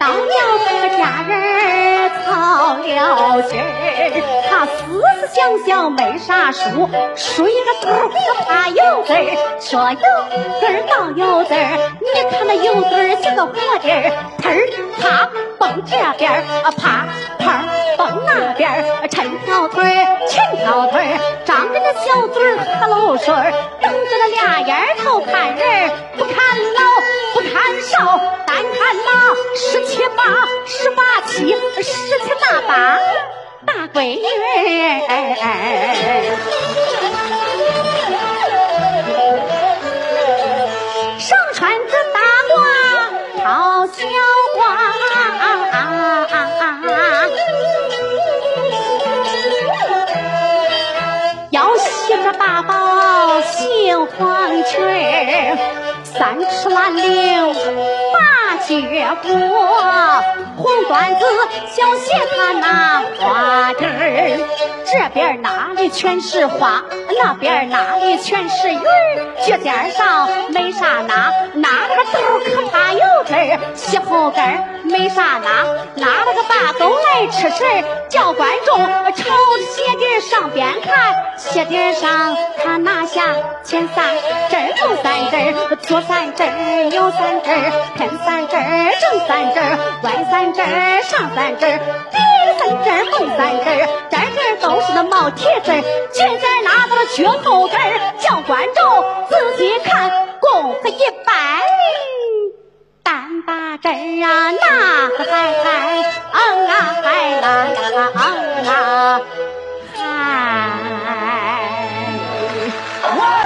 老娘和家人操了心儿，他思思想想没啥数，数一个字儿也怕有字儿，说有字儿当有字儿，你看那有字儿像个活地儿，砰儿啪蹦这边儿，啊啪啪蹦那边儿，抻条腿儿抻条腿儿，张着那小嘴儿喝漏水儿，十八七十七大八大闺女儿，上穿着大褂套小褂，腰系着大宝杏黄裙，三尺兰领八绝步，红缎子小鞋他拿花针儿，这边哪里全是花，那边哪里全是云儿，脚尖上没啥拿，拿了个豆可怕有劲儿，膝后跟儿没啥拿，拿了个把钩来吃吃，叫观众朝着鞋底上边看，鞋底上他拿下前三针儿后三，左三针儿右三针儿，偏三针儿正三针儿，歪三针儿上三针儿，底三针儿后三针儿，针针都是那毛铁针儿，脚尖儿拿到了脚后跟儿，叫观众仔细看，功夫一般。单把针儿啊，那个嗨嗨，嗯啊嗨啦呀，嗯